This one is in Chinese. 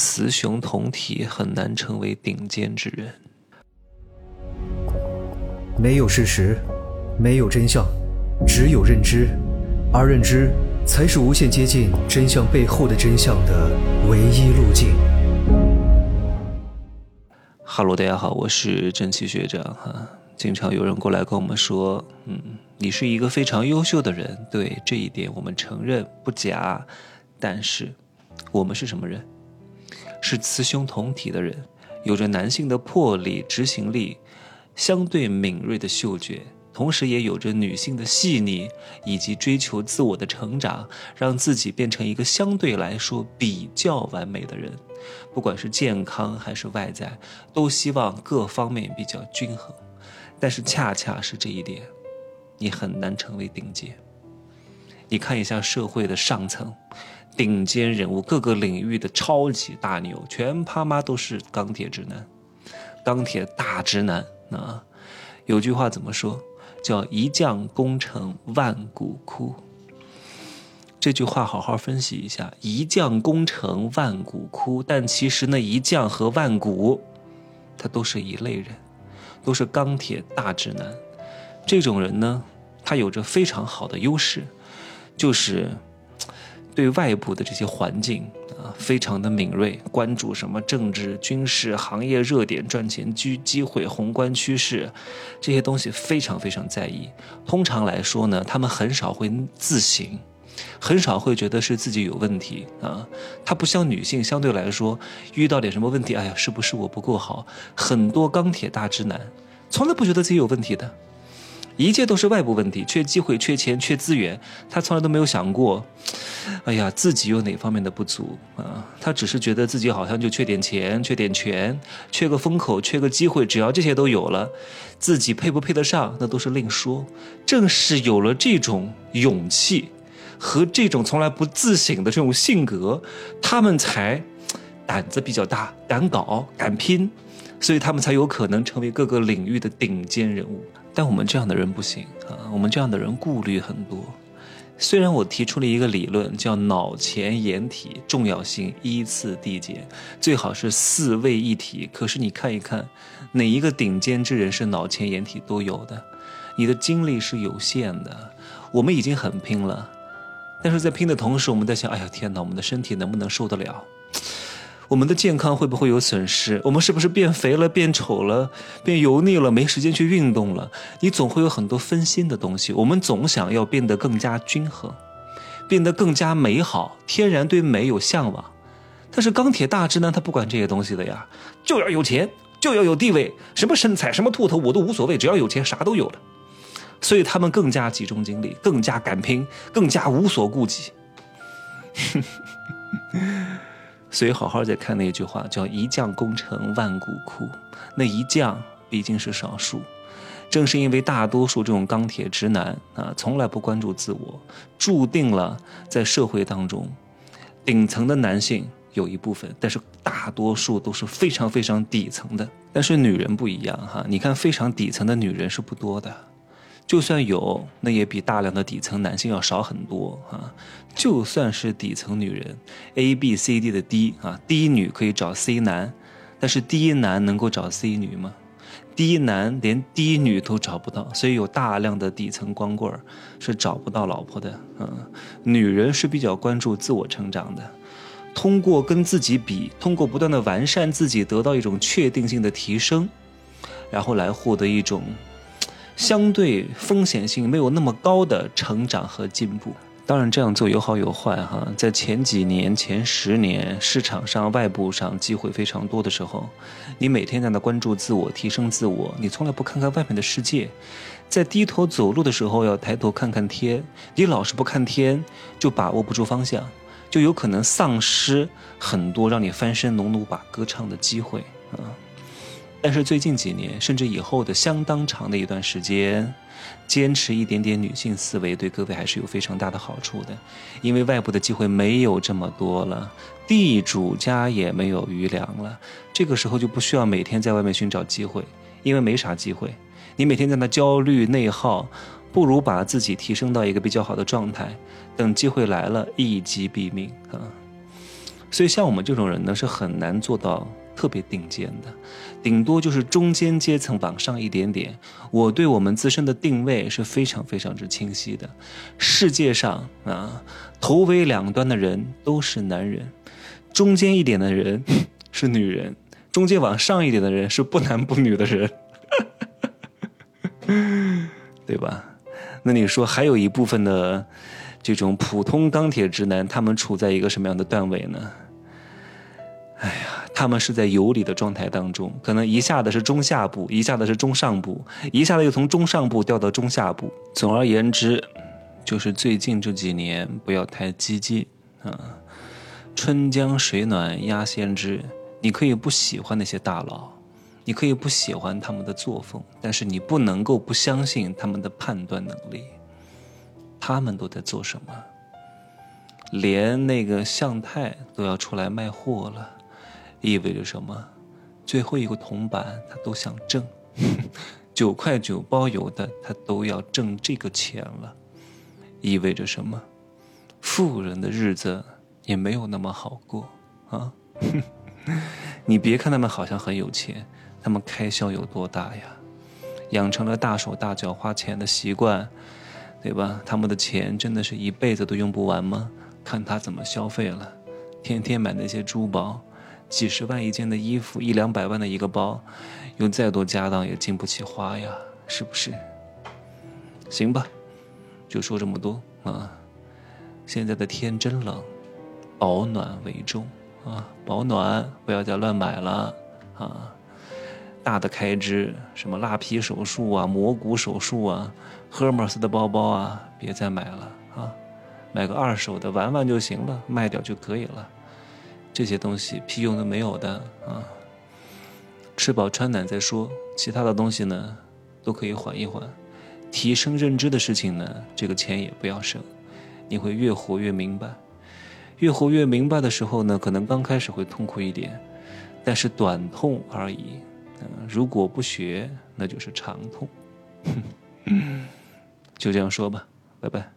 雌雄同体，很难成为顶尖之人。没有事实，没有真相，只有认知，而认知才是无限接近真相背后的真相的唯一路径。哈喽，大家好，我是正气学长哈。经常有人过来跟我们说，嗯，你是一个非常优秀的人，对这一点我们承认不假。但是，我们是什么人？是雌雄同体的人，有着男性的魄力、执行力，相对敏锐的嗅觉，同时也有着女性的细腻以及追求自我的成长，让自己变成一个相对来说比较完美的人。不管是健康还是外在，都希望各方面比较均衡。但是恰恰是这一点，你很难成为顶尖。你看一下社会的上层。顶尖人物，各个领域的超级大牛，全他妈都是钢铁直男，钢铁大直男啊！有句话怎么说？叫“一将功成万骨枯”。这句话好好分析一下，“一将功成万骨枯”，但其实那一将和万骨，他都是一类人，都是钢铁大直男。这种人呢，他有着非常好的优势，就是。对外部的这些环境啊，非常的敏锐，关注什么政治、军事、行业热点、赚钱机机会、宏观趋势，这些东西非常非常在意。通常来说呢，他们很少会自省，很少会觉得是自己有问题啊。他不像女性，相对来说遇到点什么问题，哎呀，是不是我不够好？很多钢铁大直男从来不觉得自己有问题的。一切都是外部问题，缺机会、缺钱、缺资源，他从来都没有想过，哎呀，自己有哪方面的不足啊？他只是觉得自己好像就缺点钱、缺点权、缺个风口、缺个机会，只要这些都有了，自己配不配得上，那都是另说。正是有了这种勇气和这种从来不自省的这种性格，他们才胆子比较大，敢搞、敢拼，所以他们才有可能成为各个领域的顶尖人物。但我们这样的人不行啊！我们这样的人顾虑很多。虽然我提出了一个理论，叫脑前眼体重要性依次递减，最好是四位一体。可是你看一看，哪一个顶尖之人是脑前眼体都有的？你的精力是有限的。我们已经很拼了，但是在拼的同时，我们在想：哎呀，天哪，我们的身体能不能受得了？我们的健康会不会有损失？我们是不是变肥了、变丑了、变油腻了？没时间去运动了？你总会有很多分心的东西。我们总想要变得更加均衡，变得更加美好。天然对美有向往，但是钢铁大直男他不管这些东西的呀，就要有钱，就要有地位，什么身材、什么秃头我都无所谓，只要有钱啥都有了。所以他们更加集中精力，更加敢拼，更加无所顾忌。所以，好好再看那句话，叫“一将功成万骨枯”。那一将毕竟是少数，正是因为大多数这种钢铁直男啊，从来不关注自我，注定了在社会当中，顶层的男性有一部分，但是大多数都是非常非常底层的。但是女人不一样哈，你看非常底层的女人是不多的。就算有，那也比大量的底层男性要少很多啊！就算是底层女人，A、B、C、D 的 D 啊，D 女可以找 C 男，但是 D 男能够找 C 女吗？D 男连 D 女都找不到，所以有大量的底层光棍是找不到老婆的。嗯，女人是比较关注自我成长的，通过跟自己比，通过不断的完善自己，得到一种确定性的提升，然后来获得一种。相对风险性没有那么高的成长和进步，当然这样做有好有坏哈。在前几年、前十年市场上、外部上机会非常多的时候，你每天在那关注自我、提升自我，你从来不看看外面的世界。在低头走路的时候要抬头看看天，你老是不看天，就把握不住方向，就有可能丧失很多让你翻身农奴把歌唱的机会啊。但是最近几年，甚至以后的相当长的一段时间，坚持一点点女性思维，对各位还是有非常大的好处的。因为外部的机会没有这么多了，地主家也没有余粮了，这个时候就不需要每天在外面寻找机会，因为没啥机会。你每天在那焦虑内耗，不如把自己提升到一个比较好的状态，等机会来了，一击毙命啊！所以像我们这种人呢，是很难做到特别顶尖的，顶多就是中间阶层往上一点点。我对我们自身的定位是非常非常之清晰的。世界上啊，头尾两端的人都是男人，中间一点的人 是女人，中间往上一点的人是不男不女的人，对吧？那你说还有一部分的。这种普通钢铁直男，他们处在一个什么样的段位呢？哎呀，他们是在游离的状态当中，可能一下子是中下部，一下子是中上部，一下子又从中上部掉到中下部。总而言之，就是最近这几年不要太激进啊。春江水暖鸭先知，你可以不喜欢那些大佬，你可以不喜欢他们的作风，但是你不能够不相信他们的判断能力。他们都在做什么？连那个向太都要出来卖货了，意味着什么？最后一个铜板他都想挣，九块九包邮的他都要挣这个钱了，意味着什么？富人的日子也没有那么好过啊！你别看他们好像很有钱，他们开销有多大呀？养成了大手大脚花钱的习惯。对吧？他们的钱真的是一辈子都用不完吗？看他怎么消费了，天天买那些珠宝，几十万一件的衣服，一两百万的一个包，有再多家当也经不起花呀，是不是？行吧，就说这么多啊。现在的天真冷，保暖为重啊，保暖，不要再乱买了啊。大的开支，什么蜡皮手术啊、磨骨手术啊、Hermes 的包包啊，别再买了啊，买个二手的玩玩就行了，卖掉就可以了。这些东西屁用都没有的啊。吃饱穿暖再说，其他的东西呢，都可以缓一缓。提升认知的事情呢，这个钱也不要省，你会越活越明白。越活越明白的时候呢，可能刚开始会痛苦一点，但是短痛而已。嗯如果不学，那就是长痛。就这样说吧，拜拜。